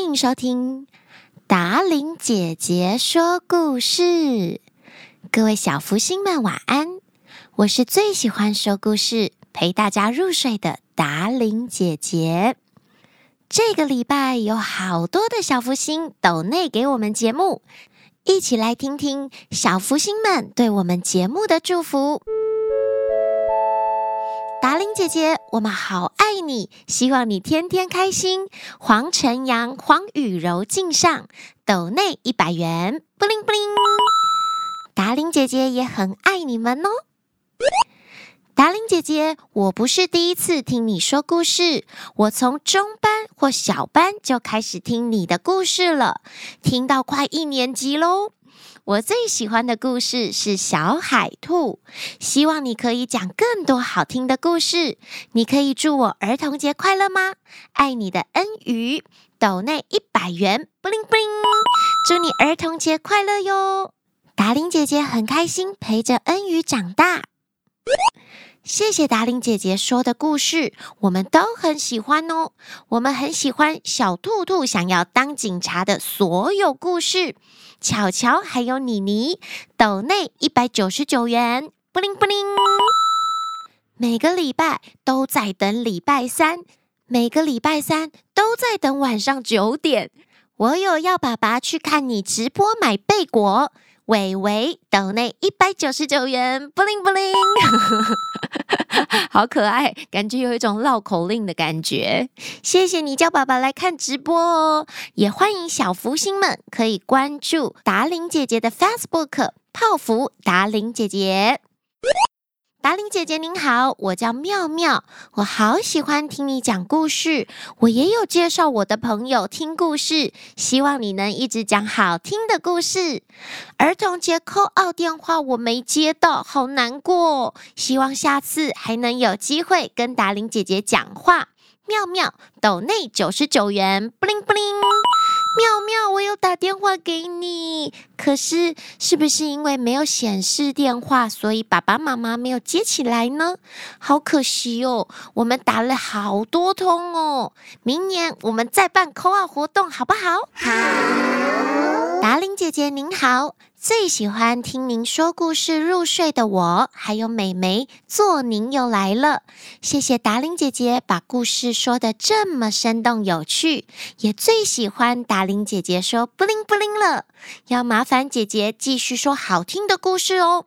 欢迎收听达伶姐姐说故事。各位小福星们，晚安！我是最喜欢说故事、陪大家入睡的达伶姐姐。这个礼拜有好多的小福星抖内给我们节目，一起来听听小福星们对我们节目的祝福。达伶姐姐，我们好爱你，希望你天天开心。黄晨阳、黄雨柔敬上抖内一百元，布灵布灵。达伶姐姐也很爱你们哦。达伶姐姐，我不是第一次听你说故事，我从中班或小班就开始听你的故事了，听到快一年级喽。我最喜欢的故事是小海兔，希望你可以讲更多好听的故事。你可以祝我儿童节快乐吗？爱你的恩瑜，抖内一百元，布灵布灵，祝你儿童节快乐哟！达令姐姐很开心陪着恩瑜长大。谢谢达伶姐姐说的故事，我们都很喜欢哦。我们很喜欢小兔兔想要当警察的所有故事。巧巧还有妮妮，抖内一百九十九元，布灵布灵。每个礼拜都在等礼拜三，每个礼拜三都在等晚上九点。我有要爸爸去看你直播买贝果。伟伟抖内一百九十九元，布灵布灵，好可爱，感觉有一种绕口令的感觉。谢谢你叫爸爸来看直播哦，也欢迎小福星们可以关注达玲姐姐的 Facebook 泡芙达玲姐姐。达伶姐姐您好，我叫妙妙，我好喜欢听你讲故事，我也有介绍我的朋友听故事，希望你能一直讲好听的故事。儿童节扣二电话我没接到，好难过，希望下次还能有机会跟达伶姐姐讲话。妙妙抖内九十九元，布灵布灵。妙妙，我有打电话给你，可是是不是因为没有显示电话，所以爸爸妈妈没有接起来呢？好可惜哦，我们打了好多通哦。明年我们再办 call out 活动，好不好？好。达玲姐姐您好。最喜欢听您说故事入睡的我，还有美眉做您又来了。谢谢达伶姐姐把故事说得这么生动有趣，也最喜欢达伶姐姐说布灵布灵了。要麻烦姐姐继续说好听的故事哦。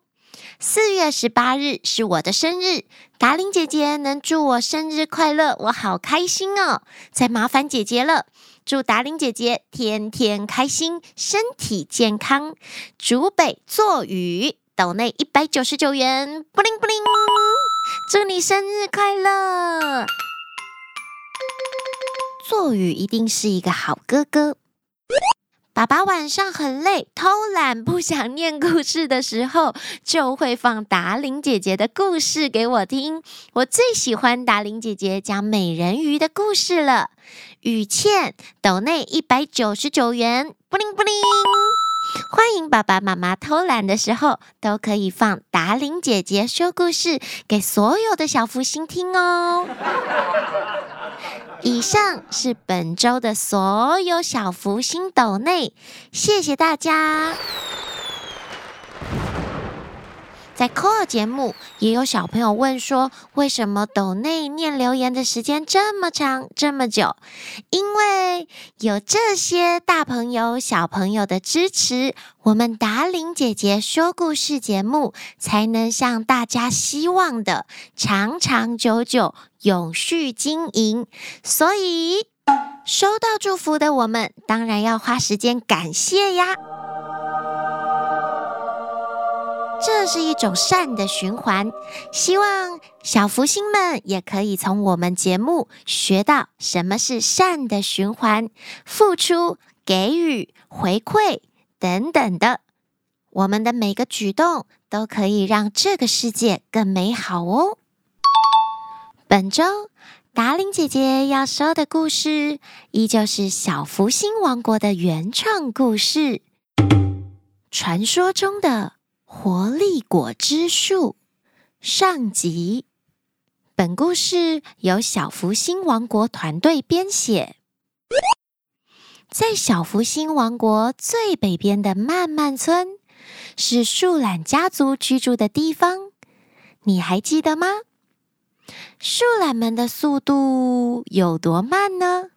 四月十八日是我的生日，达伶姐姐能祝我生日快乐，我好开心哦。再麻烦姐姐了。祝达玲姐姐天天开心，身体健康。竹北作雨岛内一百九十九元，布灵布灵，祝你生日快乐！作雨一定是一个好哥哥。爸爸晚上很累，偷懒不想念故事的时候，就会放达玲姐姐的故事给我听。我最喜欢达玲姐姐讲美人鱼的故事了。雨倩抖内一百九十九元，布灵布灵。欢迎爸爸妈妈偷懒的时候，都可以放达玲姐姐说故事给所有的小福星听哦。以上是本周的所有小福星斗内，谢谢大家。在 call 节目，也有小朋友问说，为什么抖内念留言的时间这么长这么久？因为有这些大朋友小朋友的支持，我们达玲姐姐说故事节目才能像大家希望的长长久久、永续经营。所以收到祝福的我们，当然要花时间感谢呀。这是一种善的循环，希望小福星们也可以从我们节目学到什么是善的循环，付出、给予、回馈等等的，我们的每个举动都可以让这个世界更美好哦。本周达伶姐姐要说的故事，依旧是小福星王国的原创故事，传说中的。活力果汁树上集，本故事由小福星王国团队编写。在小福星王国最北边的漫漫村，是树懒家族居住的地方。你还记得吗？树懒们的速度有多慢呢？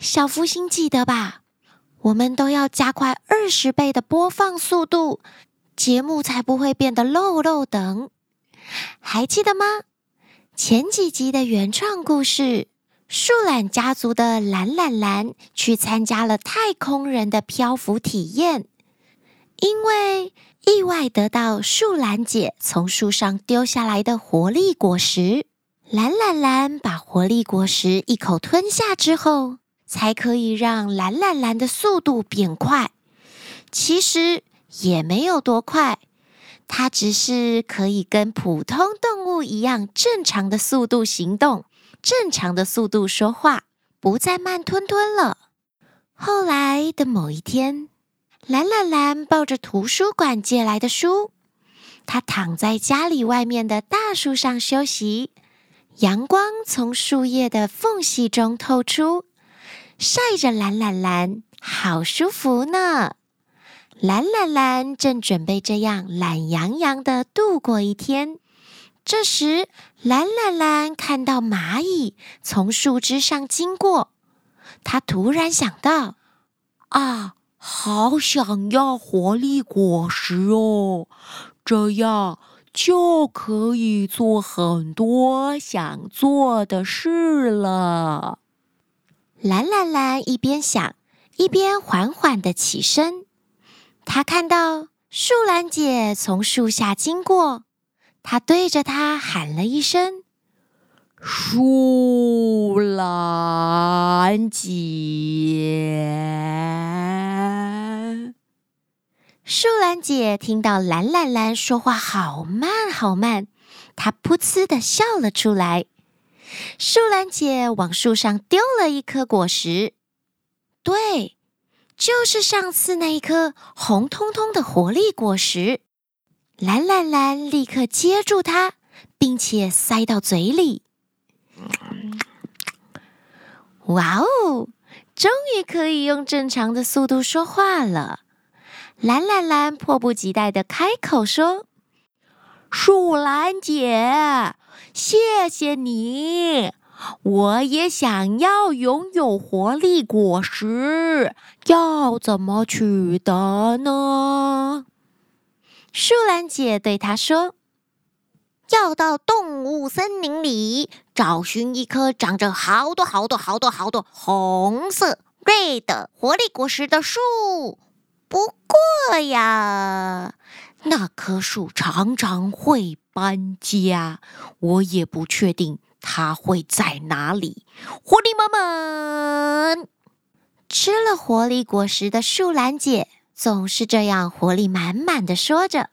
小福星记得吧？我们都要加快二十倍的播放速度，节目才不会变得漏漏等。还记得吗？前几集的原创故事，树懒家族的懒懒懒去参加了太空人的漂浮体验，因为意外得到树懒姐从树上丢下来的活力果实。懒懒懒把活力果实一口吞下之后，才可以让懒懒懒的速度变快。其实也没有多快。它只是可以跟普通动物一样正常的速度行动，正常的速度说话，不再慢吞吞了。后来的某一天，懒懒懒抱着图书馆借来的书，它躺在家里外面的大树上休息，阳光从树叶的缝隙中透出，晒着懒懒懒，好舒服呢。懒懒懒正准备这样懒洋洋地度过一天，这时懒懒懒看到蚂蚁从树枝上经过，他突然想到：啊，好想要活力果实哦，这样就可以做很多想做的事了。懒懒懒一边想，一边缓缓地起身。他看到树懒姐从树下经过，他对着她喊了一声：“树懒姐。”树懒姐听到懒懒懒说话好慢好慢，她噗呲的笑了出来。树懒姐往树上丢了一颗果实，对。就是上次那一颗红彤彤的活力果实，懒懒懒立刻接住它，并且塞到嘴里。哇哦，终于可以用正常的速度说话了！懒懒懒迫不及待的开口说：“树懒姐，谢谢你。”我也想要拥有活力果实，要怎么取得呢？树懒姐对他说：“要到动物森林里找寻一棵长着好多好多好多好多红色 red 活力果实的树。不过呀，那棵树常常会搬家，我也不确定。”它会在哪里？活力满满，吃了活力果实的树懒姐总是这样活力满满的说着。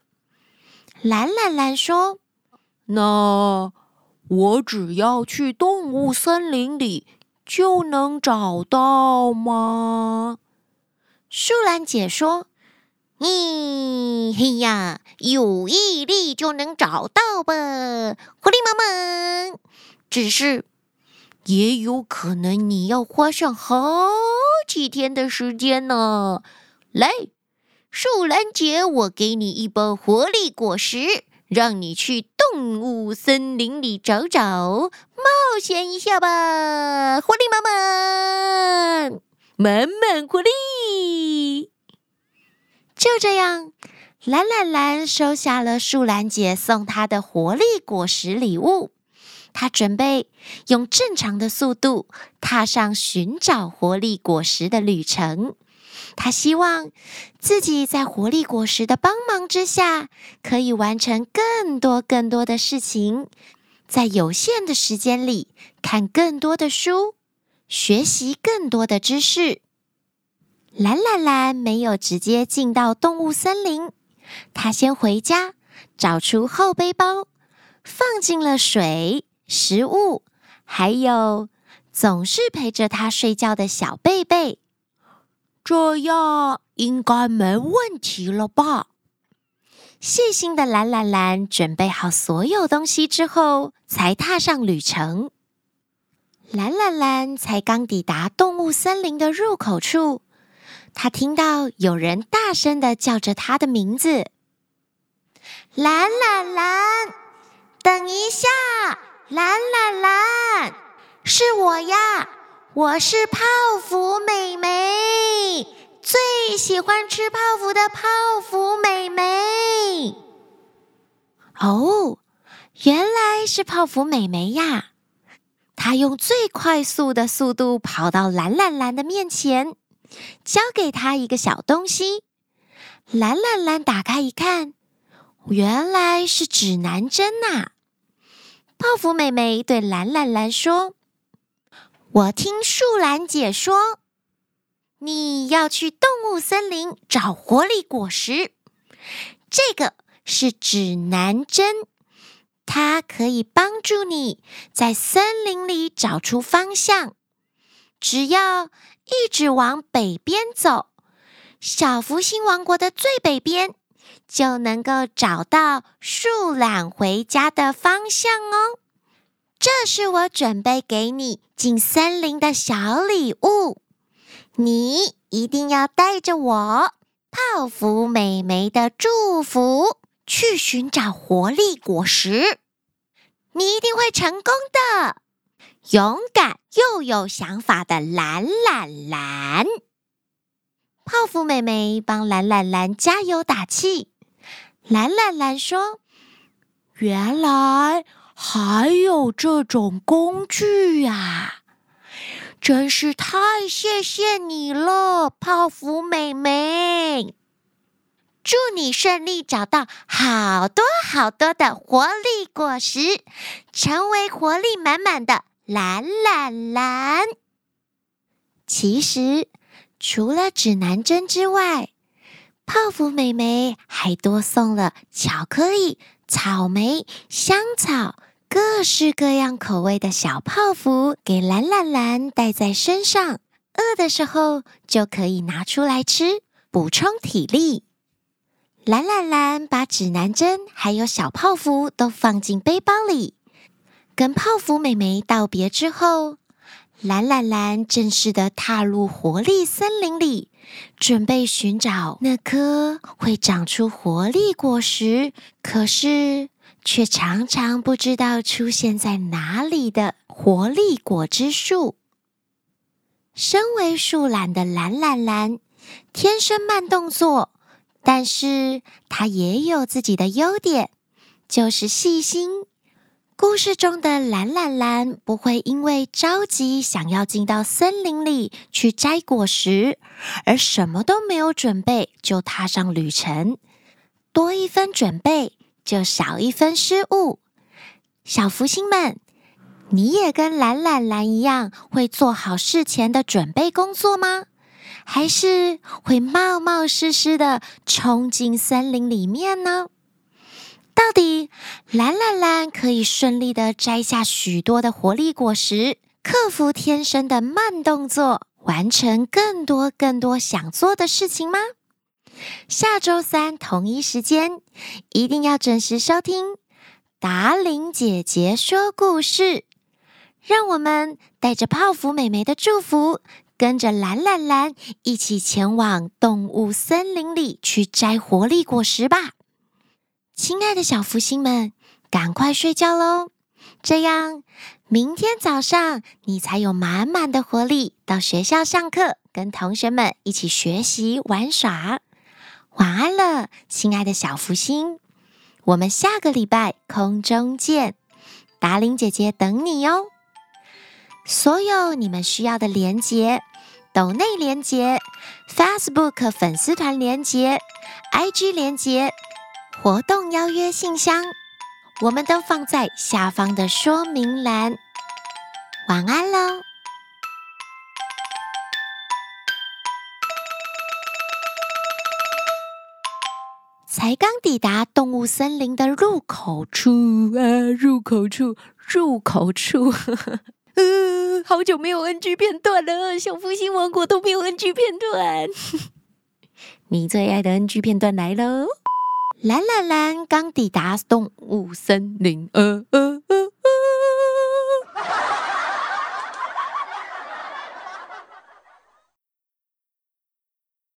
懒懒懒说：“那我只要去动物森林里就能找到吗？”树懒姐说：“你嘿呀，有毅力就能找到吧，活力满满。”只是，也有可能你要花上好几天的时间呢。来，树懒姐，我给你一包活力果实，让你去动物森林里找找，冒险一下吧！活力满满，满满活力。就这样，懒懒懒收下了树懒姐送她的活力果实礼物。他准备用正常的速度踏上寻找活力果实的旅程。他希望自己在活力果实的帮忙之下，可以完成更多更多的事情，在有限的时间里看更多的书，学习更多的知识。懒懒懒没有直接进到动物森林，他先回家，找出后背包，放进了水。食物，还有总是陪着他睡觉的小贝贝，这样应该没问题了吧？细心的懒懒懒准备好所有东西之后，才踏上旅程。蓝蓝蓝才刚抵达动物森林的入口处，他听到有人大声的叫着他的名字：“蓝蓝蓝，等一下！蓝蓝蓝，是我呀，我是泡芙美眉，最喜欢吃泡芙的泡芙美眉。”哦，原来是泡芙美眉呀！她用最快速的速度跑到蓝蓝蓝的面前，交给他一个小东西。蓝蓝蓝打开一看，原来是指南针呐！泡芙美眉对蓝蓝蓝说：“我听树懒姐说，你要去动物森林找活力果实，这个是指南针。”它可以帮助你在森林里找出方向。只要一直往北边走，小福星王国的最北边，就能够找到树懒回家的方向哦。这是我准备给你进森林的小礼物，你一定要带着我泡芙美眉的祝福。去寻找活力果实，你一定会成功的。勇敢又有想法的蓝蓝蓝，泡芙美眉帮懒懒蓝加油打气。蓝蓝蓝说：“原来还有这种工具呀，真是太谢谢你了，泡芙美眉。”祝你顺利找到好多好多的活力果实，成为活力满满的蓝蓝蓝。其实，除了指南针之外，泡芙美眉还多送了巧克力、草莓、香草，各式各样口味的小泡芙给蓝蓝蓝带在身上，饿的时候就可以拿出来吃，补充体力。蓝蓝蓝把指南针还有小泡芙都放进背包里，跟泡芙美眉道别之后，蓝蓝蓝正式的踏入活力森林里，准备寻找那颗会长出活力果实，可是却常常不知道出现在哪里的活力果汁树。身为树懒的蓝蓝蓝，天生慢动作。但是他也有自己的优点，就是细心。故事中的蓝蓝蓝不会因为着急想要进到森林里去摘果实，而什么都没有准备就踏上旅程。多一分准备，就少一分失误。小福星们，你也跟蓝蓝蓝一样，会做好事前的准备工作吗？还是会冒冒失失的冲进森林里面呢？到底蓝蓝蓝可以顺利的摘下许多的活力果实，克服天生的慢动作，完成更多更多想做的事情吗？下周三同一时间，一定要准时收听达伶姐姐说故事，让我们带着泡芙美眉的祝福。跟着蓝蓝蓝一起前往动物森林里去摘活力果实吧，亲爱的小福星们，赶快睡觉喽！这样明天早上你才有满满的活力到学校上课，跟同学们一起学习玩耍。晚安了，亲爱的小福星，我们下个礼拜空中见，达令姐姐等你哟。所有你们需要的连接。抖内连接、Facebook 粉丝团连接、IG 连接、活动邀约信箱，我们都放在下方的说明栏。晚安喽！才刚抵达动物森林的入口处啊，入口处，入口处。呵 呵呃，好久没有 NG 片段了，小福星王国都没有 NG 片段。你最爱的 NG 片段来喽！蓝蓝蓝刚抵达动物森林，呃呃呃。